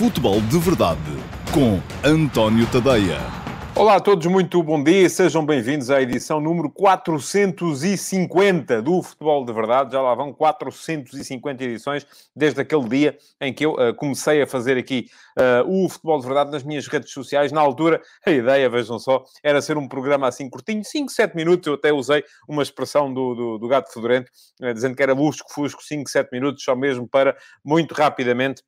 Futebol de Verdade com António Tadeia. Olá a todos, muito bom dia, sejam bem-vindos à edição número 450 do Futebol de Verdade. Já lá vão 450 edições desde aquele dia em que eu uh, comecei a fazer aqui uh, o Futebol de Verdade nas minhas redes sociais. Na altura, a ideia, vejam só, era ser um programa assim curtinho, 5, 7 minutos. Eu até usei uma expressão do, do, do Gato Fedorento, uh, dizendo que era lusco-fusco, 5, 7 minutos, só mesmo para, muito rapidamente,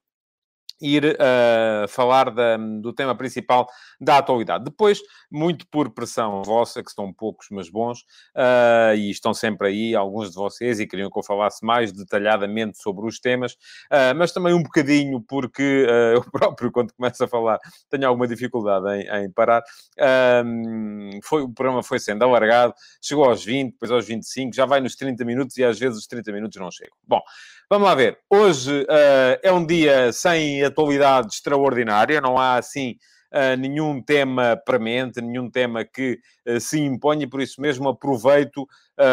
ir uh, falar da, do tema principal da atualidade. Depois, muito por pressão vossa, que são poucos, mas bons, uh, e estão sempre aí, alguns de vocês, e queriam que eu falasse mais detalhadamente sobre os temas, uh, mas também um bocadinho porque eu próprio, quando começo a falar, tenho alguma dificuldade em, em parar. foi, o programa foi sendo alargado, chegou aos 20, depois aos 25, já vai nos 30 minutos e às vezes os 30 minutos não chegam. Bom, Vamos lá ver. Hoje uh, é um dia sem atualidade extraordinária, não há assim uh, nenhum tema premente, nenhum tema que uh, se imponha, por isso mesmo aproveito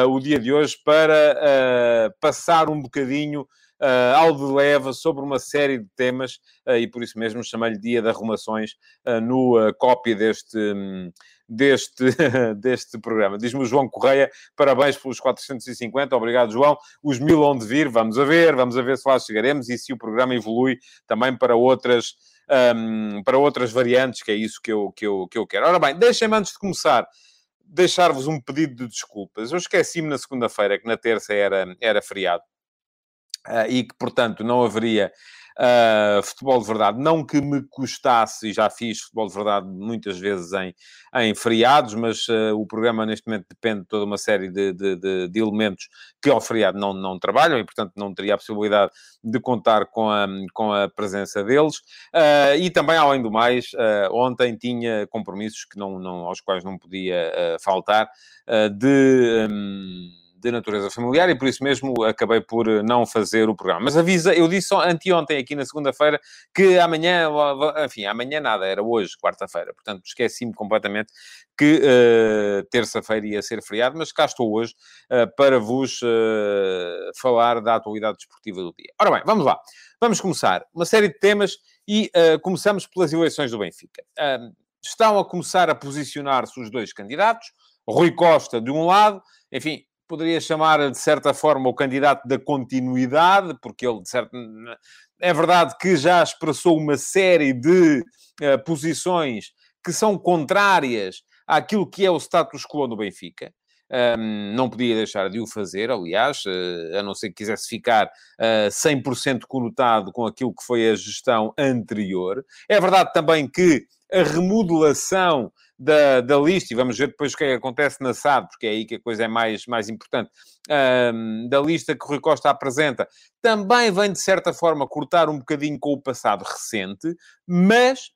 o dia de hoje para passar um bocadinho uh, ao de leva sobre uma série de temas uh, e por isso mesmo chamei-lhe Dia de Arrumações uh, no uh, deste, um, deste, deste programa. Diz-me o João Correia, parabéns pelos 450, obrigado João. Os mil onde vir, vamos a ver, vamos a ver se lá chegaremos e se o programa evolui também para outras... Um, para outras variantes, que é isso que eu, que eu, que eu quero. Ora bem, deixem-me antes de começar deixar-vos um pedido de desculpas. Eu esqueci-me na segunda-feira que na terça era, era feriado. E que, portanto, não haveria uh, futebol de verdade. Não que me custasse, e já fiz futebol de verdade muitas vezes em, em feriados, mas uh, o programa neste momento depende de toda uma série de, de, de, de, elementos que ao feriado não, não trabalham e, portanto, não teria a possibilidade de contar com a, com a presença deles. Uh, e também, além do mais, ontem tinha compromissos que não, não, aos quais não podia faltar de. Um, de natureza familiar e por isso mesmo acabei por eh, não fazer o programa. Mas avisa, eu disse anteontem aqui na segunda-feira que amanhã, enfim, amanhã nada, era hoje, quarta-feira. Portanto, esqueci-me completamente que uh, terça-feira ia ser feriado, mas cá estou hoje uh, para vos uh, falar da atualidade desportiva do dia. Ora bem, vamos lá. Vamos começar uma série de temas e começamos pelas eleições do Benfica. estão a começar a posicionar-se os dois candidatos. Rui Costa, de um lado, enfim, poderia chamar de certa forma o candidato da continuidade, porque ele, de certo, é verdade que já expressou uma série de uh, posições que são contrárias àquilo que é o status quo no Benfica. Um, não podia deixar de o fazer, aliás, uh, a não ser que quisesse ficar uh, 100% conotado com aquilo que foi a gestão anterior. É verdade também que a remodelação da, da lista, e vamos ver depois o que é que acontece na SAD, porque é aí que a coisa é mais, mais importante, um, da lista que o Rui Costa apresenta, também vem, de certa forma, cortar um bocadinho com o passado recente, mas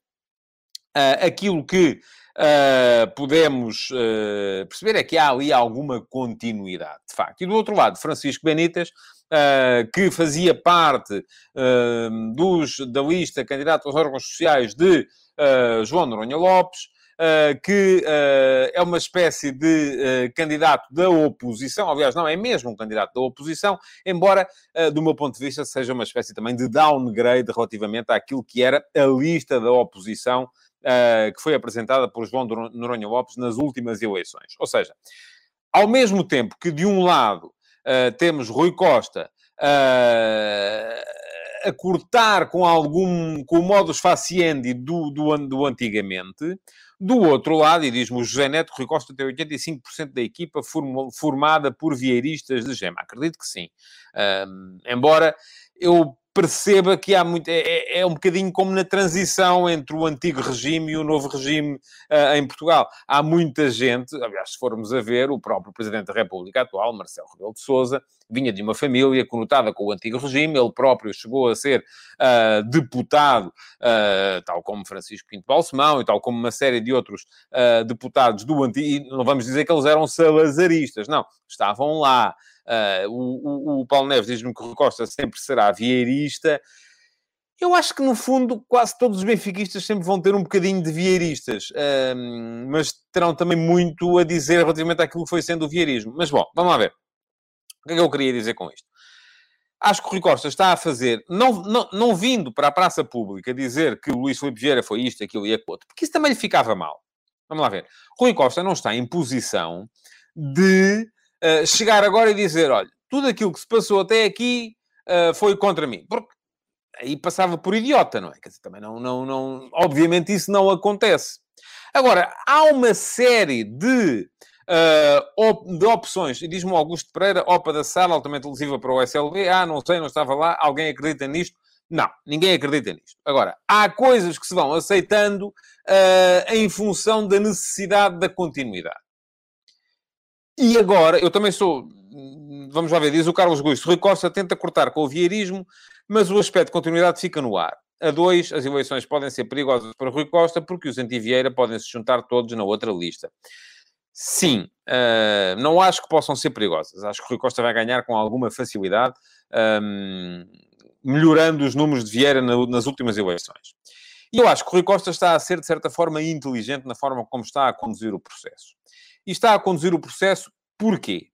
uh, aquilo que uh, podemos uh, perceber é que há ali alguma continuidade, de facto. E do outro lado, Francisco Benítez, Uh, que fazia parte dos, da lista candidato aos órgãos sociais de João Noronha Lopes, que uh, é uma espécie de candidato da oposição, aliás, não, é mesmo um candidato da oposição, embora, do meu ponto de vista, seja uma espécie também de downgrade relativamente àquilo que era a lista da oposição que foi apresentada por João Noronha Lopes nas últimas eleições. Ou seja, ao mesmo tempo que, de um lado, temos Rui Costa a cortar com algum, com o modus faciendi do, do, do antigamente. Do outro lado, e diz-me o José Neto, Rui Costa tem 85% da equipa formada por vieiristas de gema. Acredito que sim. Um, embora eu perceba que há muito. É, é, é, um bocadinho como na transição entre o antigo regime e o novo regime uh, em Portugal. Há muita gente, aliás, se formos a ver, o próprio Presidente da República atual, Marcelo Rebelo de Souza, vinha de uma família conotada com o antigo regime, ele próprio chegou a ser uh, deputado, uh, tal como Francisco Pinto Balsemão e tal como uma série de outros deputados do antigo. E não vamos dizer que eles eram salazaristas, não, estavam lá. Uh, o, o, o, Paulo Neves diz-me que o Costa sempre será vieirista. Eu acho que, no fundo, quase todos os benfiquistas sempre vão ter um bocadinho de vieiristas, mas terão também muito a dizer relativamente àquilo que foi sendo o vieirismo. Mas, bom, vamos lá ver. O que é que eu queria dizer com isto? acho que o Rui Costa está a fazer, não, não, não vindo para a praça pública dizer que o Luís Filipe Vieira foi isto, aquilo e aquilo outro, porque isso também lhe ficava mal. Vamos lá ver. Rui Costa não está em posição de chegar agora e dizer, olha, tudo aquilo que se passou até aqui uh, foi contra mim. Porque aí passava por idiota, não é? Quer dizer, também não, não, não... Obviamente isso não acontece. Agora, há uma série de uh, de opções. E diz-me Augusto Pereira, OPA da sala, altamente lesiva para o SLB. Ah, não sei, não estava lá. Alguém acredita nisto? Não, ninguém acredita nisto. Agora, há coisas que se vão aceitando uh, em função da necessidade da continuidade. E agora, eu também sou... Vamos lá ver, diz o Carlos Gusto. Rui Costa tenta cortar com o vieirismo, mas o aspecto de continuidade fica no ar. A dois, as eleições podem ser perigosas para Rui Costa, porque os anti-Vieira podem se juntar todos na outra lista. Sim, uh, não acho que possam ser perigosas. Acho que Rui Costa vai ganhar com alguma facilidade, um, melhorando os números de Vieira na, nas últimas eleições. E eu acho que Rui Costa está a ser, de certa forma, inteligente na forma como está a conduzir o processo. E está a conduzir o processo porquê?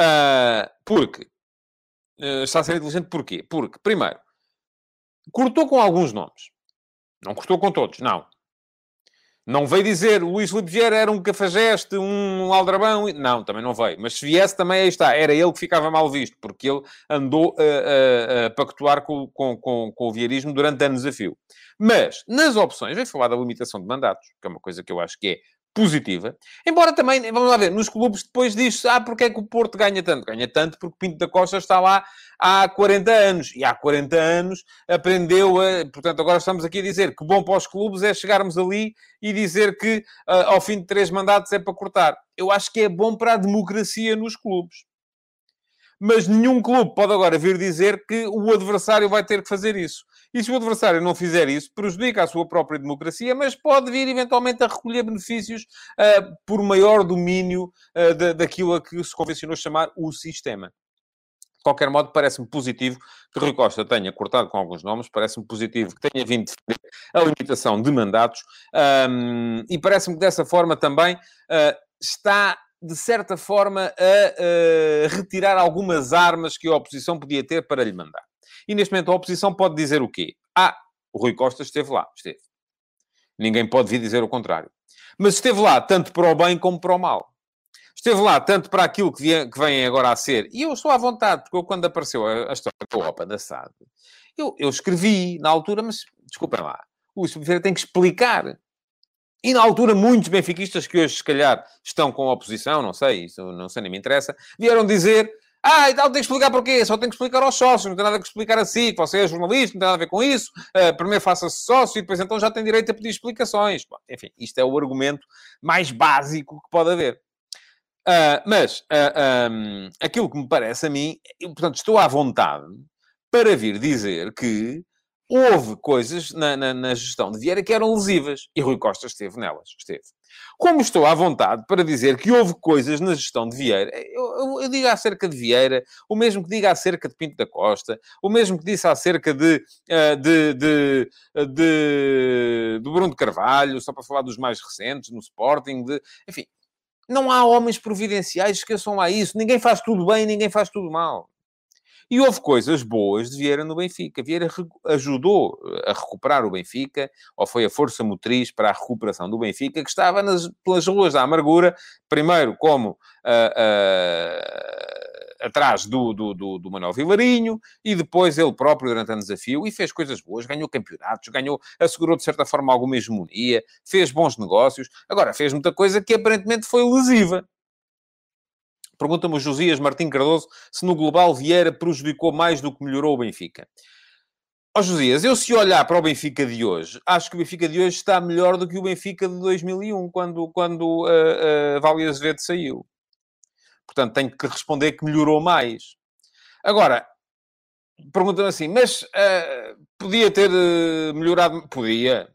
Uh, porque uh, está a ser inteligente porquê? Porque, primeiro, cortou com alguns nomes. Não cortou com todos, não. Não veio dizer Luís Filipe Vieira era um cafajeste, um aldrabão. Não, também não veio. Mas se viesse, também aí está. Era ele que ficava mal visto, porque ele andou a, a, a pactuar com, com, com, com o vieirismo durante anos a fio. Mas, nas opções, veio falar da limitação de mandatos, que é uma coisa que eu acho que é positiva. Embora também, vamos lá ver, nos clubes depois diz-se, ah, porque é que o Porto ganha tanto? Ganha tanto porque Pinto da Costa está lá há 40 anos. E há 40 anos aprendeu a... Portanto, agora estamos aqui a dizer que bom para os clubes é chegarmos ali e dizer que uh, ao fim de três mandatos é para cortar. Eu acho que é bom para a democracia nos clubes. Mas nenhum clube pode agora vir dizer que o adversário vai ter que fazer isso. E se o adversário não fizer isso, prejudica a sua própria democracia, mas pode vir eventualmente a recolher benefícios uh, por maior domínio uh, da, daquilo a que se convencionou chamar o sistema. De qualquer modo, parece-me positivo que Rui Costa tenha cortado com alguns nomes, parece-me positivo que tenha vindo defender a limitação de mandatos um, e parece-me que dessa forma também uh, está, de certa forma, a retirar algumas armas que a oposição podia ter para lhe mandar. E neste momento a oposição pode dizer o quê? Ah, o Rui Costa esteve lá. Esteve. Ninguém pode vir dizer o contrário. Mas esteve lá tanto para o bem como para o mal. Esteve lá tanto para aquilo que, vem, que vem agora a ser. E eu estou à vontade, porque eu, quando apareceu a, a história da OPA da SAD, eu, eu escrevi na altura, mas desculpem lá, o Ferreira tem que explicar. E na altura, muitos benfiquistas que hoje, se calhar, estão com a oposição, não sei, isso não sei, nem me interessa, vieram dizer ah, então tem que explicar porquê. Só tem que explicar aos sócios. Não tem nada que explicar a si. Você é jornalista, não tem nada a ver com isso. Uh, primeiro faça-se sócio e depois então já tem direito a pedir explicações. Bom, enfim, isto é o argumento mais básico que pode haver. Uh, mas uh, ah, um, aquilo que me parece a mim, eu, portanto, estou à vontade para vir dizer que houve coisas na, na, na, gestão de Vieira que eram lesivas. E Rui Costa esteve nelas. Esteve. Como estou à vontade para dizer que houve coisas na gestão de Vieira, eu, eu, eu, digo acerca de Vieira, o mesmo que diga acerca de Pinto da Costa, o mesmo que disse acerca de, uh, de, de, de, do Bruno de Carvalho, só para falar dos mais recentes, no Sporting, de, enfim. Não há homens providenciais, esqueçam lá isso. Ninguém faz tudo bem, ninguém faz tudo mal. E houve coisas boas de Vieira no Benfica. Vieira ajudou eh, a recuperar o Benfica, ou foi a força motriz para a recuperação do Benfica, que estava nas, pelas ruas da amargura, primeiro como uh, uh, atrás do, do, do, do, Manuel Vilarinho, e depois ele próprio durante o desafio, e fez coisas boas, ganhou campeonatos, ganhou, assegurou de certa forma alguma hegemonia, fez bons negócios. Agora, fez muita coisa que aparentemente foi lesiva. Pergunta-me o Josias Martim Cardoso se no global Vieira prejudicou mais do que melhorou o Benfica. Ó oh, Josias, eu se olhar para o Benfica de hoje, acho que o Benfica de hoje está melhor do que o Benfica de 2001, quando, quando uh, uh, Azevedo saiu. Portanto, tenho que responder que melhorou mais. Agora, perguntam assim, mas uh, podia ter uh, melhorado? Podia,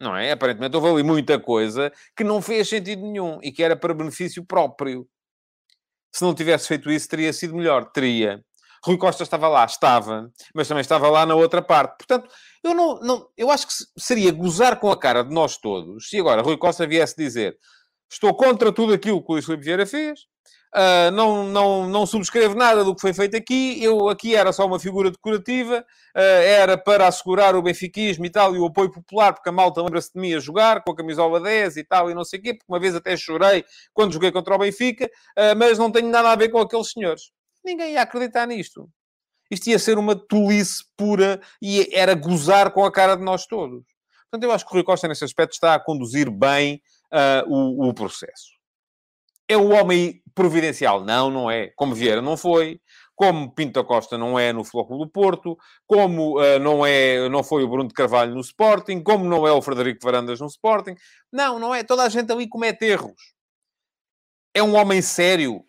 não é? Aparentemente houve ali muita coisa que não fez sentido nenhum e que era para benefício próprio. Se não tivesse feito isso, teria sido melhor. Teria. Rui Costa estava lá, estava, mas também estava lá na outra parte. Portanto, eu não, não eu acho que seria gozar com a cara de nós todos se agora Rui Costa viesse dizer estou contra tudo aquilo que o Luís Filipe Vieira fez, Uh, não, não, não subscrevo nada do que foi feito aqui. Eu aqui era só uma figura decorativa, uh, era para assegurar o benfiquismo e tal, e o apoio popular, porque a malta lembra-se de mim a jogar com a camisola 10 e tal, e não sei o quê, porque uma vez até chorei quando joguei contra o Benfica, uh, mas não tenho nada a ver com aqueles senhores. Ninguém ia acreditar nisto. Isto ia ser uma tolice pura e era gozar com a cara de nós todos. Portanto, eu acho que o Rui Costa, nesse aspecto, está a conduzir bem o, o processo. É o homem providencial? Não, não é. Como Vieira não foi, como Pinto Costa não é no Flóculo do Porto, como uh, não, é, não foi o Bruno de Carvalho no Sporting, como não é o Frederico Varandas no Sporting. Não, não é. Toda a gente ali comete erros. É um homem sério?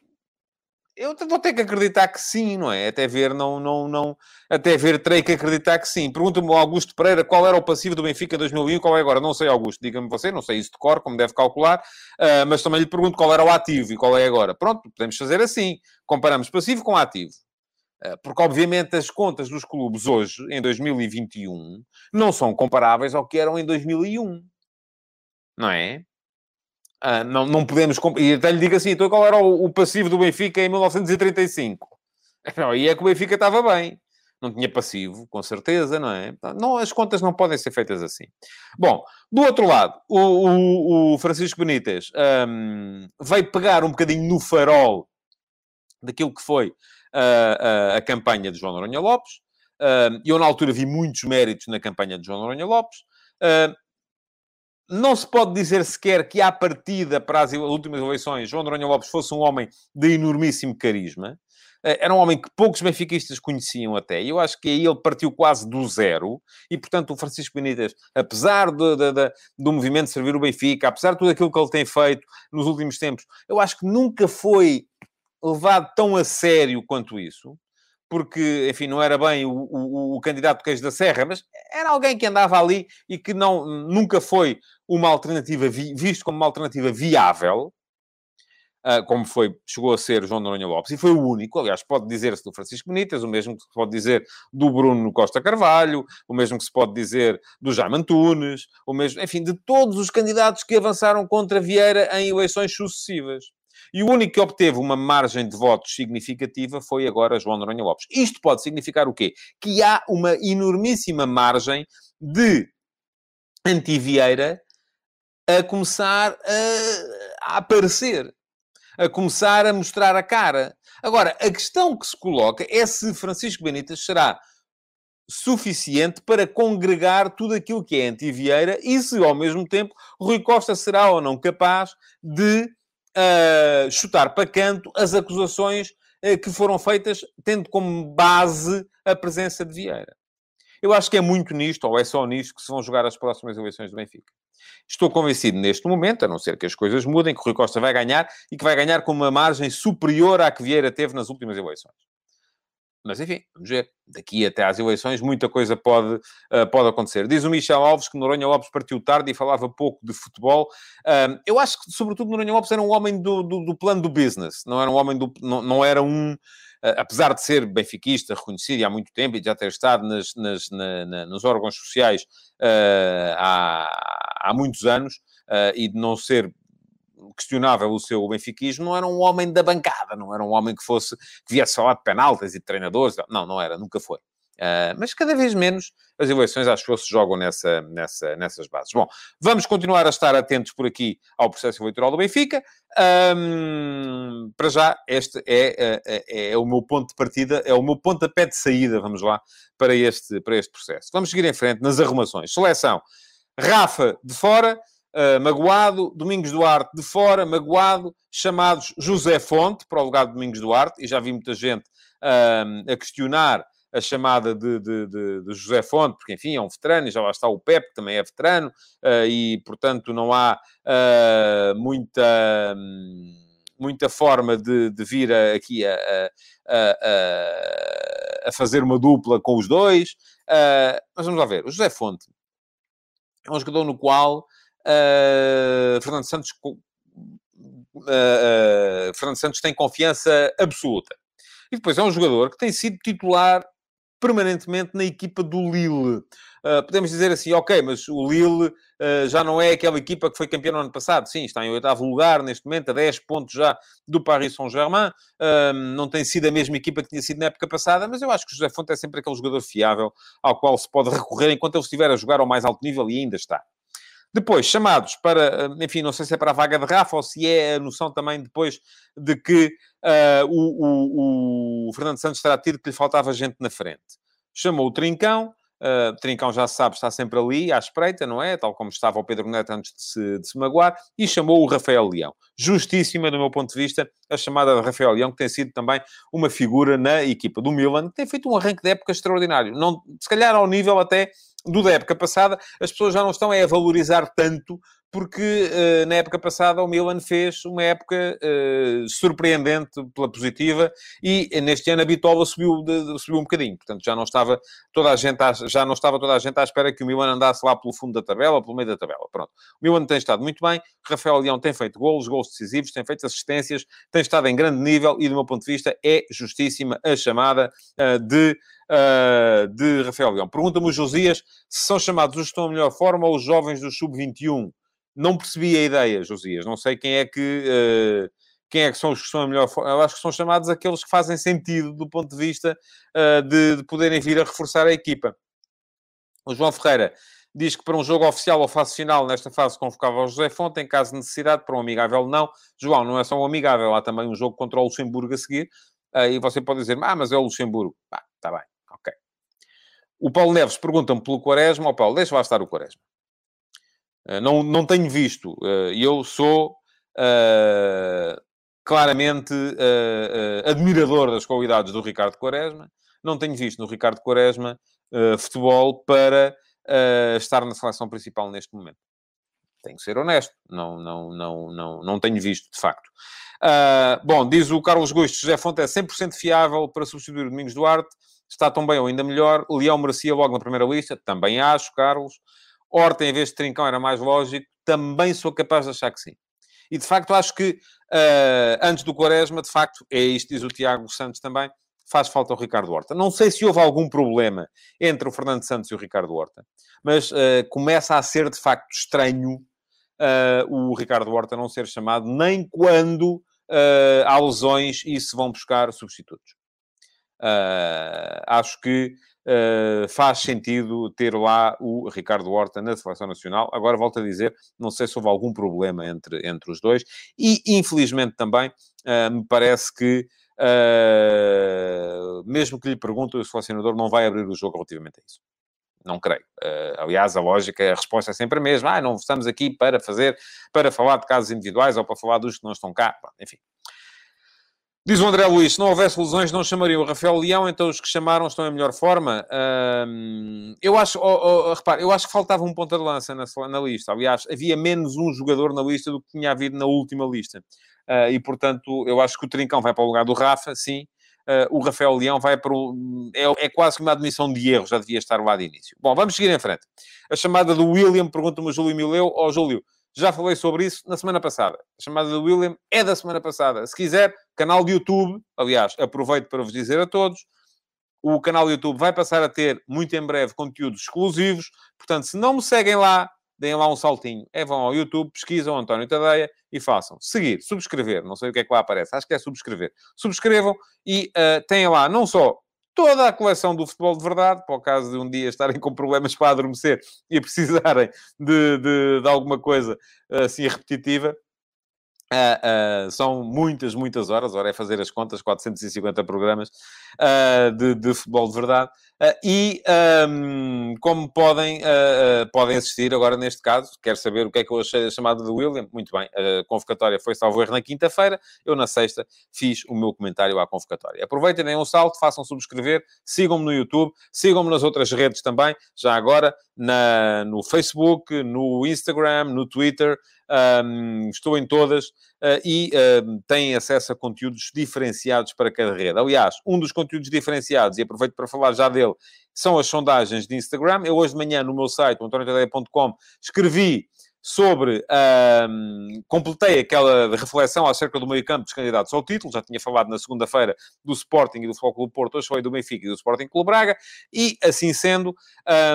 Eu vou ter que acreditar que sim, não é? Até ver, não, não, não... Até ver, terei que acreditar que sim. Pergunta-me o Augusto Pereira qual era o passivo do Benfica 2001 qual é agora. Não sei, Augusto, diga-me você, não sei isso de cor, como deve calcular, uh, mas também lhe pergunto qual era o ativo e qual é agora. Pronto, podemos fazer assim. Comparamos passivo com ativo. Uh, porque, obviamente, as contas dos clubes hoje, em 2021, não são comparáveis ao que eram em 2001. Não é? Ah, não, não podemos... E até lhe digo assim, então qual era o, o passivo do Benfica em 1935? Não, e é que o Benfica estava bem. Não tinha passivo, com certeza, não é? Não, as contas não podem ser feitas assim. Bom, do outro lado, o, o, o Francisco Benítez um, veio pegar um bocadinho no farol daquilo que foi uh, a campanha de João Noronha Lopes. Uh, eu, na altura, vi muitos méritos na campanha de João Noronha Lopes. Uh, não se pode dizer sequer que, à partida para as últimas eleições, João Noronha Lopes fosse um homem de enormíssimo carisma. Eh, era um homem que poucos benfiquistas conheciam até. E eu acho que aí ele partiu quase do zero. E, portanto, o Francisco Benítez, apesar do, do, do movimento de servir o Benfica, apesar de tudo aquilo que ele tem feito nos últimos tempos, eu acho que nunca foi levado tão a sério quanto isso porque, enfim, não era bem o, o, o candidato queijo da Serra, mas era alguém que andava ali e que não, nunca foi uma alternativa, vi, visto como uma alternativa viável, uh, como foi, chegou a ser João Noronha Lopes, e foi o único, aliás, pode dizer-se do Francisco Benítez, o mesmo que se pode dizer do Bruno Costa Carvalho, o mesmo que se pode dizer do Jaime Antunes, o mesmo, enfim, de todos os candidatos que avançaram contra Vieira em eleições sucessivas. E o único que obteve uma margem de votos significativa foi agora João Noronha Lopes. Isto pode significar o quê? Que há uma enormíssima margem de anti-Vieira a começar a, a aparecer, a começar a mostrar a cara. Agora, a questão que se coloca é se Francisco Benítez será suficiente para congregar tudo aquilo que é anti-Vieira e se, ao mesmo tempo, Rui Costa será ou não capaz de uh, chutar para canto as acusações uh, que foram feitas, tendo como base a presença de Vieira. Eu acho que é muito nisto, ou é só nisto, que se vão jogar as próximas eleições do Benfica. Estou convencido neste momento, a não ser que as coisas mudem, que o Rui Costa vai ganhar e que vai ganhar com uma margem superior à que Vieira teve nas últimas eleições. Mas enfim, vamos ver. Daqui até às eleições, muita coisa pode, uh, pode acontecer. Diz o Michel Alves que Noronha Lopes partiu tarde e falava pouco de futebol. Uh, eu acho que, sobretudo, Noronha Lopes era um homem do, do, do, plano do business, não era um homem do. Não, não era um. Uh, apesar de ser benfiquista, reconhecido há muito tempo e já ter estado nas, nas, na, na, nos órgãos sociais há, há muitos anos e de não ser questionável o seu benfiquismo, não era um homem da bancada, não era um homem que fosse, que viesse falar de penaltas e de treinadores, não, não era, nunca foi. Uh, mas cada vez menos as eleições, acho que se jogam nessa, nessa, nessas bases. Bom, vamos continuar a estar atentos por aqui ao processo eleitoral do Benfica. Um, para já, este é, é, é, o meu ponto de partida, é o meu pontapé de saída, vamos lá, para este, para este processo. Vamos seguir em frente nas arrumações. Seleção. Rafa de fora, uh, magoado, Domingos Duarte de fora, magoado, chamados José Fonte para o lugar de Domingos Duarte, e já vi muita gente uh, a questionar a chamada de, de, de, de, José Fonte, porque, enfim, é um veterano, e já lá está o Pep, que também é veterano, uh, e, portanto, não há muita... Um, muita forma de, vir a, aqui a, a, a, a, fazer uma dupla com os dois. Uh, mas vamos lá ver. O José Fonte é um jogador no qual Uh, Fernando Santos uh, Fernando Santos tem confiança absoluta. E depois é um jogador que tem sido titular permanentemente na equipa do Lille. Uh, podemos dizer assim, ok, mas o Lille uh, já não é aquela equipa que foi campeão no ano passado. Sim, está em oitavo lugar neste momento, a 10 pontos já do Paris Saint-Germain. Uh, não tem sido a mesma equipa que tinha sido na época passada, mas eu acho que o José Fonte é sempre aquele jogador fiável ao qual se pode recorrer enquanto ele estiver a jogar ao mais alto nível e ainda está. Depois, chamados para, enfim, não sei se é para a vaga de Rafa ou se é a noção também depois de que uh, o, o, o, Fernando Santos terá tido que lhe faltava gente na frente. Chamou o Trincão, Uh, Trincão já sabe, está sempre ali à espreita, não é? Tal como estava o Pedro Neto antes de se, de se magoar, e chamou o Rafael Leão. Justíssima, do meu ponto de vista, a chamada de Rafael Leão, que tem sido também uma figura na equipa do Milan, que tem feito um arranque de época extraordinário. Não, se calhar ao nível até do da época passada, as pessoas já não estão a valorizar tanto porque uh, na época passada o Milan fez uma época uh, surpreendente pela positiva e neste ano a bitola subiu, de, subiu um bocadinho. Portanto, já não, estava toda a gente à, já não estava toda a gente à espera que o Milan andasse lá pelo fundo da tabela, pelo meio da tabela. Pronto. O Milan tem estado muito bem, Rafael Leão tem feito golos, golos decisivos, tem feito assistências, tem estado em grande nível e, do meu ponto de vista, é justíssima a chamada uh, de de Rafael Leão. Pergunta-me o Josias se são chamados os que estão a melhor forma ou os jovens do Sub-21. Não percebi a ideia, Josias. Não sei quem é que... Uh, quem é que são os que são a melhor? Eu acho que são chamados aqueles que fazem sentido do ponto de vista uh, de, de, poderem vir a reforçar a equipa. O João Ferreira diz que para um jogo oficial ou fase final, nesta fase convocava o José Fonte, em caso de necessidade, para um amigável não. João, não é só um amigável, há também um jogo contra o Luxemburgo a seguir. Uh, e você pode dizer, ah, mas é o Luxemburgo. Está bem, ok. O Paulo Neves pergunta-me pelo Quaresma. Ó oh, Paulo, deixa lá estar o Quaresma. Eh, não, não tenho visto. Eh, eu sou uh, claramente uh, uh, admirador das qualidades do Ricardo Quaresma. Não tenho visto no Ricardo Quaresma futebol para estar na seleção principal neste momento. Tenho que ser honesto. Não, não, não, não, não tenho visto, de facto. bom, diz o Carlos Gosto, José Fonte é 100% fiável para substituir o Domingos Duarte. Está tão bem ou ainda melhor. Leão merecia logo na primeira lista. Também acho, Carlos. Horta, em vez de Trincão, era mais lógico, também sou capaz de achar que sim. E, de facto, acho que uh, antes do Quaresma, de facto, é isto, diz o Tiago Santos também, faz falta o Ricardo Horta. Não sei se houve algum problema entre o Fernando Santos e o Ricardo Horta, mas uh, começa a ser, de facto, estranho uh, o Ricardo Horta não ser chamado nem quando há lesões e se vão buscar substitutos. acho que Uh, faz sentido ter lá o Ricardo Horta na seleção nacional. Agora, volto a dizer, não sei se houve algum problema entre, entre os dois. E, infelizmente, também uh, me parece que, uh, mesmo que lhe pergunte, o selecionador não vai abrir o jogo relativamente a isso. Não creio. aliás, a lógica, a resposta é sempre a mesma. Ah, não estamos aqui para fazer, para falar de casos individuais ou para falar dos que não estão cá. Enfim. Diz o André Luís, se não houvesse lesões não chamariam o Rafael Leão, então os que chamaram estão em melhor forma. eu acho, oh, oh, repare, eu acho que faltava um ponta de lança na, na, lista. Aliás, havia menos um jogador na lista do que tinha havido na última lista. Uh, e, portanto, eu acho que o Trincão vai para o lugar do Rafa, sim. Uh, o Rafael Leão vai para um... É, é quase que uma admissão de erro, já devia estar lá de início. Bom, vamos seguir em frente. A chamada do William, pergunta-me o Júlio Mileu. Ó, oh, Júlio, já falei sobre isso na semana passada. A chamada do William é da semana passada. Se quiser, canal de YouTube. Aliás, aproveito para vos dizer a todos. O canal do YouTube vai passar a ter, muito em breve, conteúdos exclusivos. Portanto, se não me seguem lá, deem lá um saltinho. É, vão ao YouTube, pesquisam António Tadeia e façam. Seguir, subscrever. Não sei o que é que lá aparece. Acho que é subscrever. Subscrevam e uh, lá não só toda a coleção do futebol de verdade, para o caso de um dia estarem com problemas para adormecer e precisarem de, de, de alguma coisa assim repetitiva. Uh, uh, são muitas, muitas horas, ora é fazer as contas, 450 programas uh, de, de, futebol de verdade. E um, como podem, podem assistir agora neste caso, quero saber o que é que eu achei da chamada do William. Muito bem, a convocatória foi salvo erro na quinta-feira, eu na sexta fiz o meu comentário à convocatória. Aproveitem, deem um salto, façam subscrever, sigam-me no YouTube, sigam-me nas outras redes também, já agora, na, no Facebook, no Instagram, no Twitter um, estou em todas uh, e uh, têm acesso a conteúdos diferenciados para cada rede. Aliás, um dos conteúdos diferenciados, e aproveito para falar já dele, são as sondagens de Instagram. Eu hoje de manhã no meu site, antoniotadeia.com, escrevi sobre. Um, completei aquela reflexão acerca do meio-campo dos candidatos ao título. Já tinha falado na segunda-feira do Sporting e do Futebol Clube Porto, hoje foi do Benfica e do Sporting Clube Braga. E, assim sendo,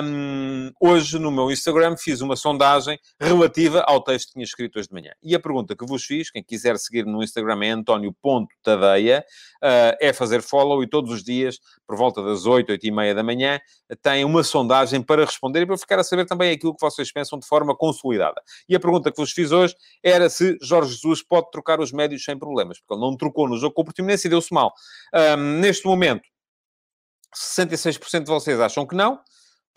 um, hoje no meu Instagram fiz uma sondagem relativa ao texto que tinha escrito hoje de manhã. E a pergunta que vos fiz, quem quiser seguir no Instagram é António.tadeia, uh, é fazer follow e todos os dias, por volta das 8, 8 e meia da manhã, tem uma sondagem para responder e para ficar a saber também aquilo que vocês pensam de forma consolidada. E a pergunta que vos fiz hoje era se Jorge Jesus pode trocar os médios sem problemas, porque ele não trocou no jogo com o Portimonense e deu-se mal. Um, neste momento, 66% de vocês acham que não,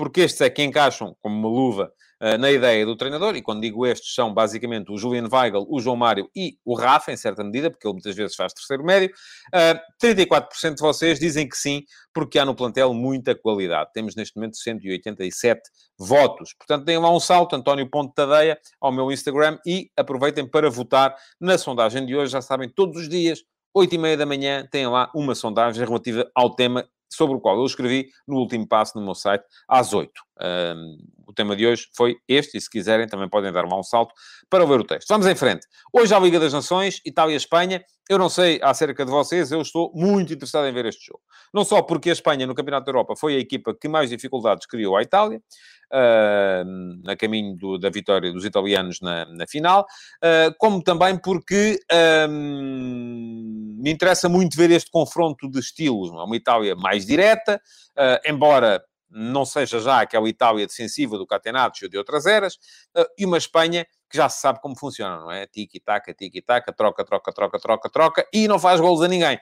porque estes é que encaixam como uma luva uh, na ideia do treinador, e quando digo estes são basicamente o Julian Weigl, o João Mário e o Rafa, em certa medida, porque ele muitas vezes faz terceiro médio. Uh, ah, 34% de vocês dizem que sim, porque há no plantel muita qualidade. Temos neste momento 187 votos. Portanto, deem lá um salto, António Ponte Tadeia, ao meu Instagram e aproveitem para votar na sondagem de hoje. Já sabem, todos os dias, 8 e meia da manhã, têm lá uma sondagem relativa ao tema sobre o qual eu escrevi no último passo no meu site, às 8. Um, o tema de hoje foi este, e se quiserem também podem dar um salto para ver o texto. Vamos em frente. Hoje há Liga das Nações, Itália-Espanha. Eu não sei acerca de vocês, eu estou muito interessado em ver este jogo. Não só porque a Espanha, no Campeonato da Europa, foi a equipa que mais dificuldades criou à Itália, uh, a caminho do, da vitória dos italianos na, na final, uh, como também porque me interessa muito ver este confronto de estilos. Uma Itália mais direta, uh, embora não seja já aquela Itália defensiva do Catenaccio de outras eras, uh, e uma Espanha que já se sabe como funciona, não é? Tiki-taka, tiki-taka, troca, troca, troca, troca, troca, e não faz golos a ninguém.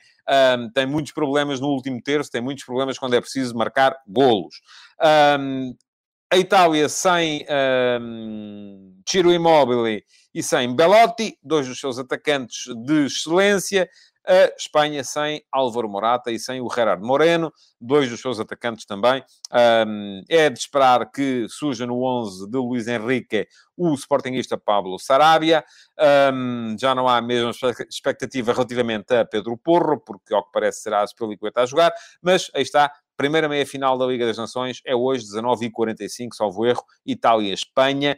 Tem muitos problemas no último terço, tem muitos problemas quando é preciso marcar golos. A Itália sem um, Ciro Immobile e sem Belotti, dois dos seus atacantes de excelência, a Espanha sem Álvaro Morata e sem o Gerard Moreno, dois dos seus atacantes também. Um, é de esperar que surja no 11 de Luís Henrique o sportingista Pablo Sarabia. Um, já não há a mesma expectativa relativamente a Pedro Porro, porque ao que parece será a Spilicueta a jogar, mas aí está, Primeira meia-final da Liga das Nações é hoje, 19h45, salvo erro, Itália-Espanha.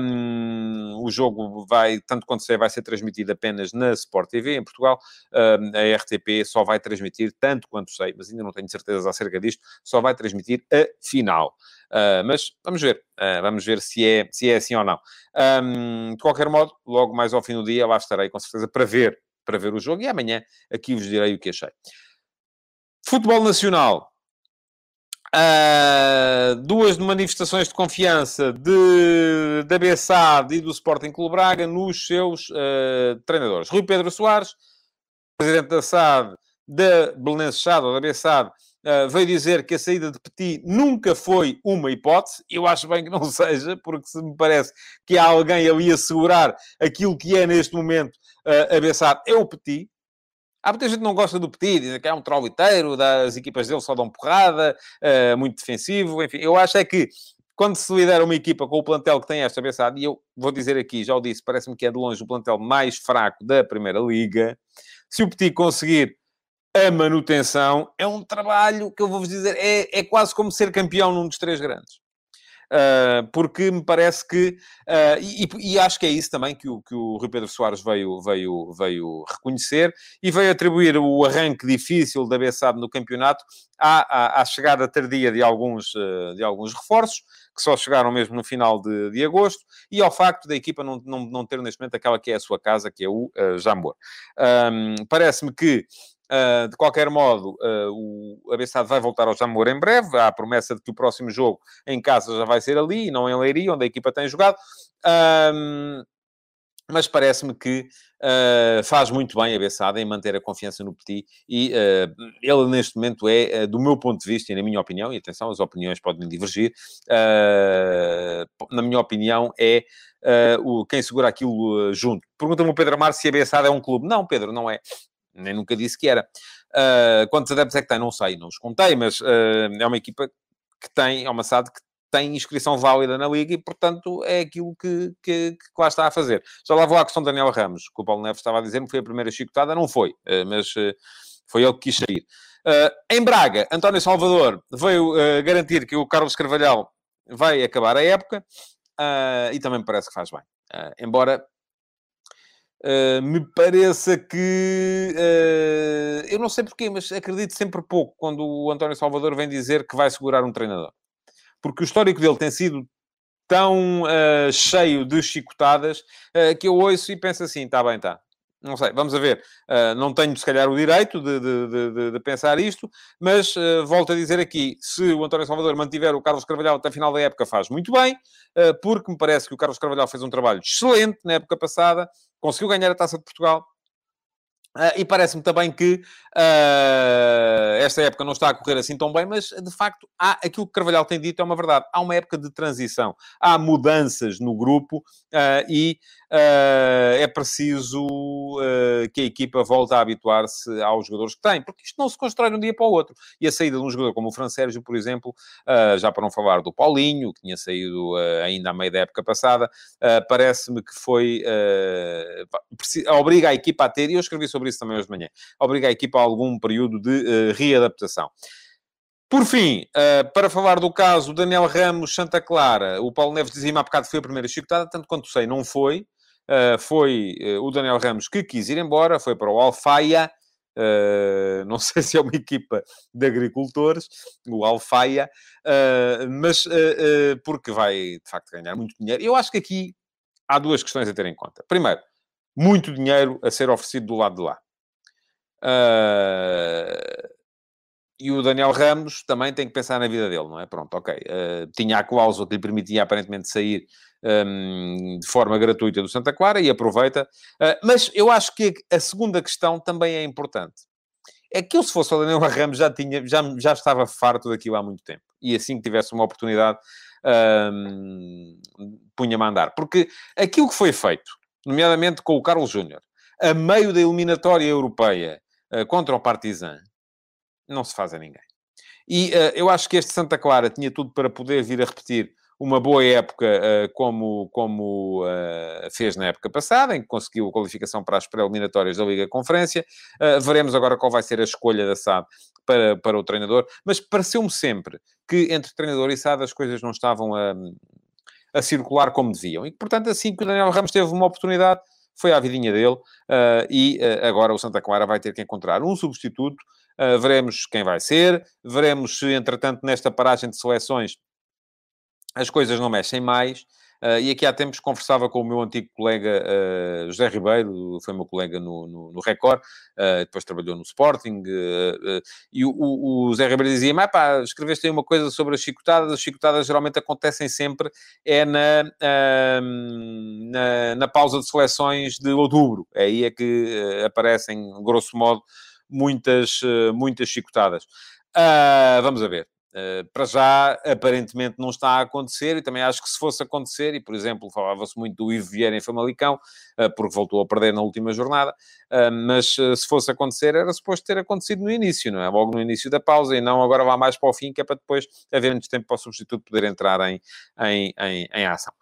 Um, o jogo vai, tanto quanto sei, vai ser transmitido apenas na Sport TV, em Portugal. Um, a RTP só vai transmitir, tanto quanto sei, mas ainda não tenho certezas acerca disto, só vai transmitir a final. Uh, mas vamos ver, uh, vamos ver se é, se é assim ou não. Um, de qualquer modo, logo mais ao fim do dia, lá estarei com certeza para ver, para ver o jogo e amanhã aqui vos direi o que achei. Futebol Nacional. Uh, duas manifestações de confiança de, da BSAD e do Sporting Clube Braga nos seus uh, treinadores. Rui Pedro Soares, presidente da SAD, da Belenenses SAD, ou da BSAD, uh, veio dizer que a saída de Petit nunca foi uma hipótese. Eu acho bem que não seja, porque se me parece que há alguém ali a segurar aquilo que é neste momento uh, a BSAD, é o Petit. Há muita gente que não gosta do Petit, dizem que é um trauliteiro, as equipas dele só dão porrada, uh, muito defensivo, enfim. Eu acho é que quando se lidera uma equipa com o plantel que tem esta pensada, e eu vou dizer aqui, já o disse, parece-me que é de longe o plantel mais fraco da Primeira Liga, se o Petit conseguir a manutenção, é um trabalho que eu vou-vos dizer, é, é quase como ser campeão num dos três grandes. Uh, porque me parece que, uh, e, e, acho que é isso também que o, que o Rui Pedro Soares veio, veio, veio reconhecer e veio atribuir o arranque difícil da Bessade no campeonato à, à, à, chegada tardia de alguns, uh, de alguns reforços, que só chegaram mesmo no final de, de agosto, e ao facto da equipa não, não, não ter neste momento aquela que é a sua casa, que é o uh, Jambor. Um, Parece-me que Uh, de qualquer modo, uh, o vai voltar ao Jamor em breve. Há a promessa de que o próximo jogo em casa já vai ser ali, não em Leiria, onde a equipa tem jogado. mas parece-me que uh, faz muito bem a Bessada em manter a confiança no Petit e ele neste momento é, do meu ponto de vista e na minha opinião, e atenção, as opiniões podem divergir, na minha opinião é o, quem segura aquilo junto. Pergunta-me o Pedro Amar se a Bessada é um clube. Não, Pedro, não é nem nunca disse que era. Uh, quantos adeptos é que tem? Não sei, não os contei, mas uh, é uma equipa que tem, é uma SAD que tem inscrição válida na Liga e, portanto, é aquilo que, que, que lá está a fazer. Já lá vou à questão de Daniel Ramos, que o Paulo Neves estava a dizer, não foi a primeira chicotada, não foi, uh, mas foi ele que quis sair. em Braga, António Salvador veio garantir que o Carlos Carvalhal vai acabar a época. e também me parece que faz bem. Embora Uh, me pareça que uh, eu não sei porquê, mas acredito sempre pouco quando o António Salvador vem dizer que vai segurar um treinador, porque o histórico dele tem sido tão uh, cheio de chicotadas que eu ouço e penso assim: está bem, está, não sei, vamos a ver. Não tenho, se calhar, o direito de, de, de, de pensar isto, mas volto a dizer aqui: se o António Salvador mantiver o Carlos Carvalhal até a final da época, faz muito bem, porque me parece que o Carlos Carvalhal fez um trabalho excelente na época passada, conseguiu ganhar a taça de Portugal. Uh, e parece-me também que uh, esta época não está a correr assim tão bem, mas de facto há aquilo que Carvalhal tem dito é uma verdade. Há uma época de transição, há mudanças no grupo uh, e é preciso que a equipa volte a habituar-se aos jogadores que tem, porque isto não se constrói de um dia para o outro. E a saída de um jogador como o Fran Sérgio, por exemplo, já para não falar do Paulinho, que tinha saído ainda à meio da época passada, parece-me que foi. obriga a equipa a ter, e eu escrevi sobre isso também hoje de manhã, obriga a equipa a algum período de readaptação. Por fim, uh, para falar do caso Daniel Ramos Santa Clara, o Paulo Neves dizia-me há bocado foi a primeira chicotada, tanto quanto sei, não foi. Uh, foi uh, o Daniel Ramos que quis ir embora, foi para o Alfaia, uh, não sei se é uma equipa de agricultores, o Alfaia, mas porque vai, de facto, ganhar muito dinheiro. Eu acho que aqui há duas questões a ter em conta. Primeiro, muito dinheiro a ser oferecido do lado de lá. E o Daniel Ramos também tem que pensar na vida dele, não é? Pronto, ok. tinha a cláusula que lhe permitia aparentemente sair um, de forma gratuita do Santa Clara e aproveita. Uh, mas eu acho que a segunda questão também é importante. É que eu, se fosse o Daniel Ramos, já, tinha, já, já estava farto daquilo há muito tempo. E assim que tivesse uma oportunidade, um, punha-me a andar. Porque aquilo que foi feito, nomeadamente com o Carlos Júnior, a meio da eliminatória europeia uh, contra o Partizan, não se faz a ninguém. E uh, eu acho que este Santa Clara tinha tudo para poder vir a repetir uma boa época uh, como, como uh, fez na época passada, em que conseguiu a qualificação para as pré-eliminatórias da Liga Conferência. Uh, veremos agora qual vai ser a escolha da SAD para, para o treinador, mas pareceu-me sempre que entre treinador e SAD as coisas não estavam a, a circular como deviam. E, portanto, assim que o Daniel Ramos teve uma oportunidade, foi à vidinha dele e agora o Santa Clara vai ter que encontrar um substituto. veremos quem vai ser, veremos se, entretanto, nesta paragem de seleções as coisas não mexem mais. Uh, e aqui há tempos conversava com o meu antigo colega uh, José Ribeiro, foi meu colega no, no, no Record, uh, depois trabalhou no Sporting, e o, o, José Ribeiro dizia: Mas pá, escreveste aí uma coisa sobre as chicotadas, as chicotadas geralmente acontecem sempre é na, na, na, pausa de seleções de outubro, é aí é que aparecem, grosso modo, muitas, muitas chicotadas. vamos a ver. Uh, para já, aparentemente, não está a acontecer, e também acho que se fosse acontecer, e por exemplo, falava-se muito do Ivo Vieira em Famalicão, uh, porque voltou a perder na última jornada, uh, mas se fosse acontecer, era suposto ter acontecido no início, não é? Logo no início da pausa, e não agora vá mais para o fim, que é para depois haver menos tempo para o substituto poder entrar em, em, em, em ação.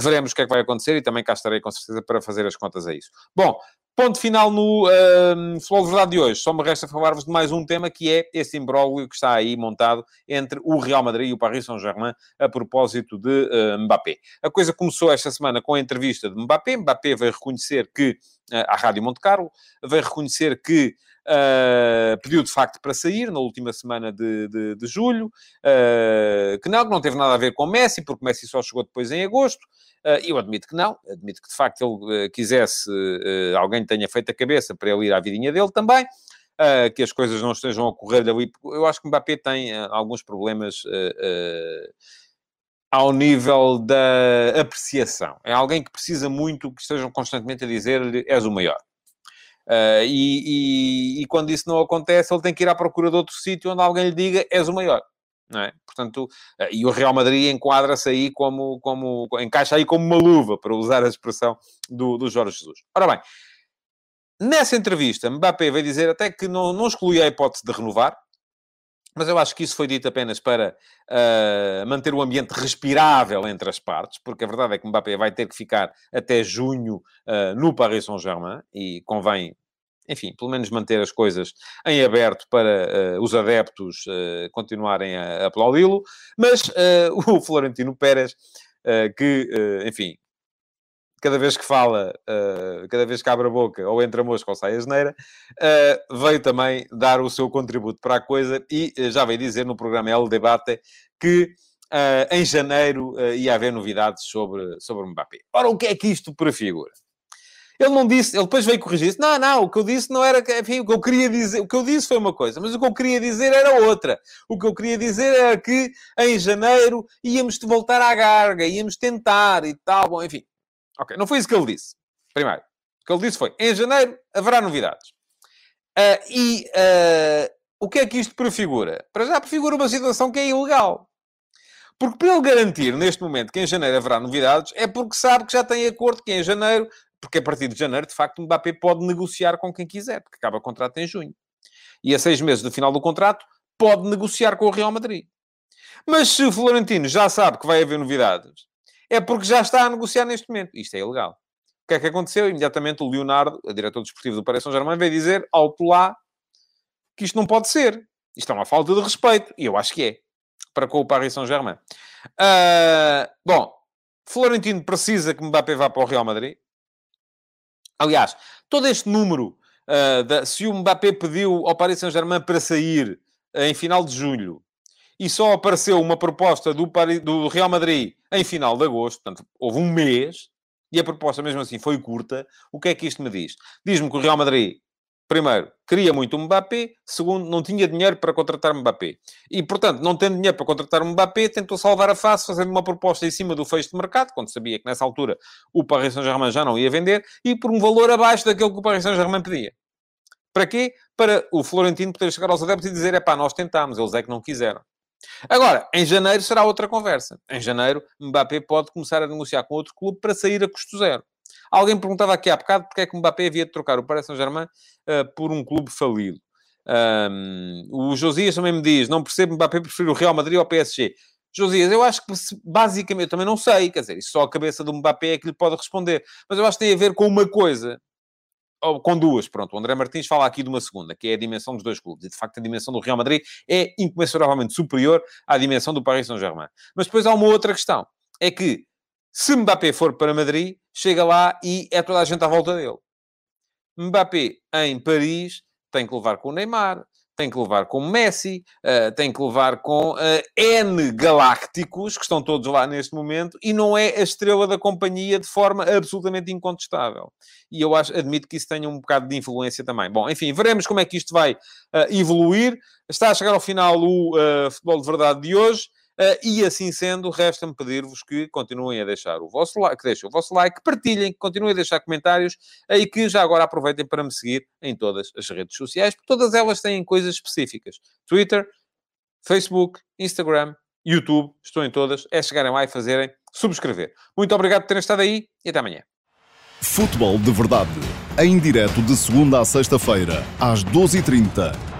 veremos o que é que vai acontecer e também cá estarei com certeza para fazer as contas a isso. Bom, Ponto final no uh, Futebol de Verdade de hoje. Só me resta falar-vos de mais um tema que é esse imbróglio que está aí montado entre o Real Madrid e o Paris Saint-Germain a propósito de uh, Mbappé. A coisa começou esta semana com a entrevista de Mbappé. Mbappé veio reconhecer que, uh, à Rádio Monte Carlo, veio reconhecer que Uh, pediu de facto para sair na última semana de, de, de julho, uh, que não, que não teve nada a ver com Messi, porque Messi só chegou depois em agosto. Uh, eu admito que não, admito que de facto ele quisesse, alguém tenha feito a cabeça para ele ir à vidinha dele também. que as coisas não estejam a correr ali. Eu acho que o Mbappé tem alguns problemas ao nível da apreciação. É alguém que precisa muito que estejam constantemente a dizer és o maior. Uh, e, e, e, quando isso não acontece, ele tem que ir à procura de outro sítio onde alguém lhe diga és o maior. Não é? Portanto, uh, e o Real Madrid enquadra-se aí como, como, encaixa aí como uma luva, para usar a expressão do, do Jorge Jesus. Ora bem, nessa entrevista, Mbappé veio dizer até que não, não exclui a hipótese de renovar, mas eu acho que isso foi dito apenas para uh, manter o ambiente respirável entre as partes, porque a verdade é que Mbappé vai ter que ficar até junho uh, no Paris Saint-Germain e convém, enfim, pelo menos manter as coisas em aberto para uh, os adeptos continuarem a, aplaudi-lo. Mas o Florentino Pérez uh, que, uh, enfim, cada vez que fala, uh, cada vez que abre a boca, ou entra a mosca ou sai a geneira, uh, veio também dar o seu contributo para a coisa e uh, já veio dizer no programa El Debate que em janeiro ia haver novidades sobre, sobre Mbappé. Ora, o que é que isto prefigura? Ele não disse, ele depois veio corrigir -se. Não, não, o que eu disse não era, enfim, o que eu queria dizer, o que eu disse foi uma coisa, mas o que eu queria dizer era outra. O que eu queria dizer era que em janeiro íamos voltar à garga, íamos tentar e tal, bom, enfim. Ok, não foi isso que ele disse. Primeiro, o que ele disse foi, em janeiro haverá novidades. Uh, e uh, o que é que isto prefigura? Para já prefigura uma situação que é ilegal. Porque para ele garantir, neste momento, que em janeiro haverá novidades, é porque sabe que já tem acordo que em janeiro porque a partir de janeiro, de facto, o Mbappé pode negociar com quem quiser, porque acaba o contrato em junho. E a seis meses do final do contrato, pode negociar com o Real Madrid. Mas se o Florentino já sabe que vai haver novidades, é porque já está a negociar neste momento. Isto é ilegal. O que é que aconteceu? Imediatamente o Leonardo, a diretor desportivo do Paris Saint-Germain, veio dizer, alto lá, que isto não pode ser. Isto é uma falta de respeito. E eu acho que é. Para com o Paris Saint-Germain. Uh, bom, Florentino precisa que Mbappé vá para o Real Madrid. Aliás, todo este número, uh, da, se o Mbappé pediu ao Paris Saint-Germain para sair uh, em final de julho e só apareceu uma proposta do, Paris, do Real Madrid em final de agosto, portanto, houve um mês, e a proposta mesmo assim foi curta, o que é que isto me diz? Diz-me que o Real Madrid primeiro, queria muito o Mbappé, segundo, não tinha dinheiro para contratar Mbappé. E, portanto, não tendo dinheiro para contratar Mbappé, tentou salvar a face, fazendo uma proposta em cima do fecho de mercado, quando sabia que nessa altura o Paris Saint-Germain já não ia vender, e por um valor abaixo daquele que o Paris Saint-Germain pedia. Para quê? Para o Florentino poder chegar aos adeptos e dizer, é pá, nós tentámos, eles é que não quiseram. Agora, em janeiro será outra conversa. Em janeiro, Mbappé pode começar a negociar com outro clube para sair a custo zero. Alguém perguntava aqui há bocado porque é que Mbappé havia de trocar o Paris Saint-Germain uh, por um clube falido. Um, o Josias também me diz, não percebo Mbappé prefere o Real Madrid ou o PSG. Josias, eu acho que basicamente, eu também não sei, quer dizer, isso só a cabeça do Mbappé é que lhe pode responder. Mas eu acho que tem a ver com uma coisa, com duas, pronto. O André Martins fala aqui de uma segunda, que é a dimensão dos dois clubes. E, de facto, a dimensão do Real Madrid é incomensuravelmente superior à dimensão do Paris Saint-Germain. Mas depois há uma outra questão. É que se Mbappé for para Madrid, chega lá e é toda a gente à volta dele. Mbappé em Paris tem que levar com o Neymar, tem que levar com Messi, uh, tem que levar com uh, N galácticos, que estão todos lá neste momento, e não é a estrela da companhia de forma absolutamente incontestável. E eu acho, admito que isso tenha um bocado de influência também. Bom, enfim, veremos como é que isto vai uh, evoluir. Está a chegar ao final o Futebol de Verdade de hoje. Uh, e assim sendo, resta-me pedir-vos que continuem a deixar o vosso like, que deixem o vosso like, partilhem, que continuem a deixar comentários e que já agora aproveitem para me seguir em todas as redes sociais, porque todas elas têm coisas específicas. Twitter, Facebook, Instagram, YouTube, estou em todas. É chegarem lá e fazerem subscrever. Muito obrigado por terem estado aí e até amanhã. Futebol de Verdade, em direto de segunda a sexta-feira, às 12h30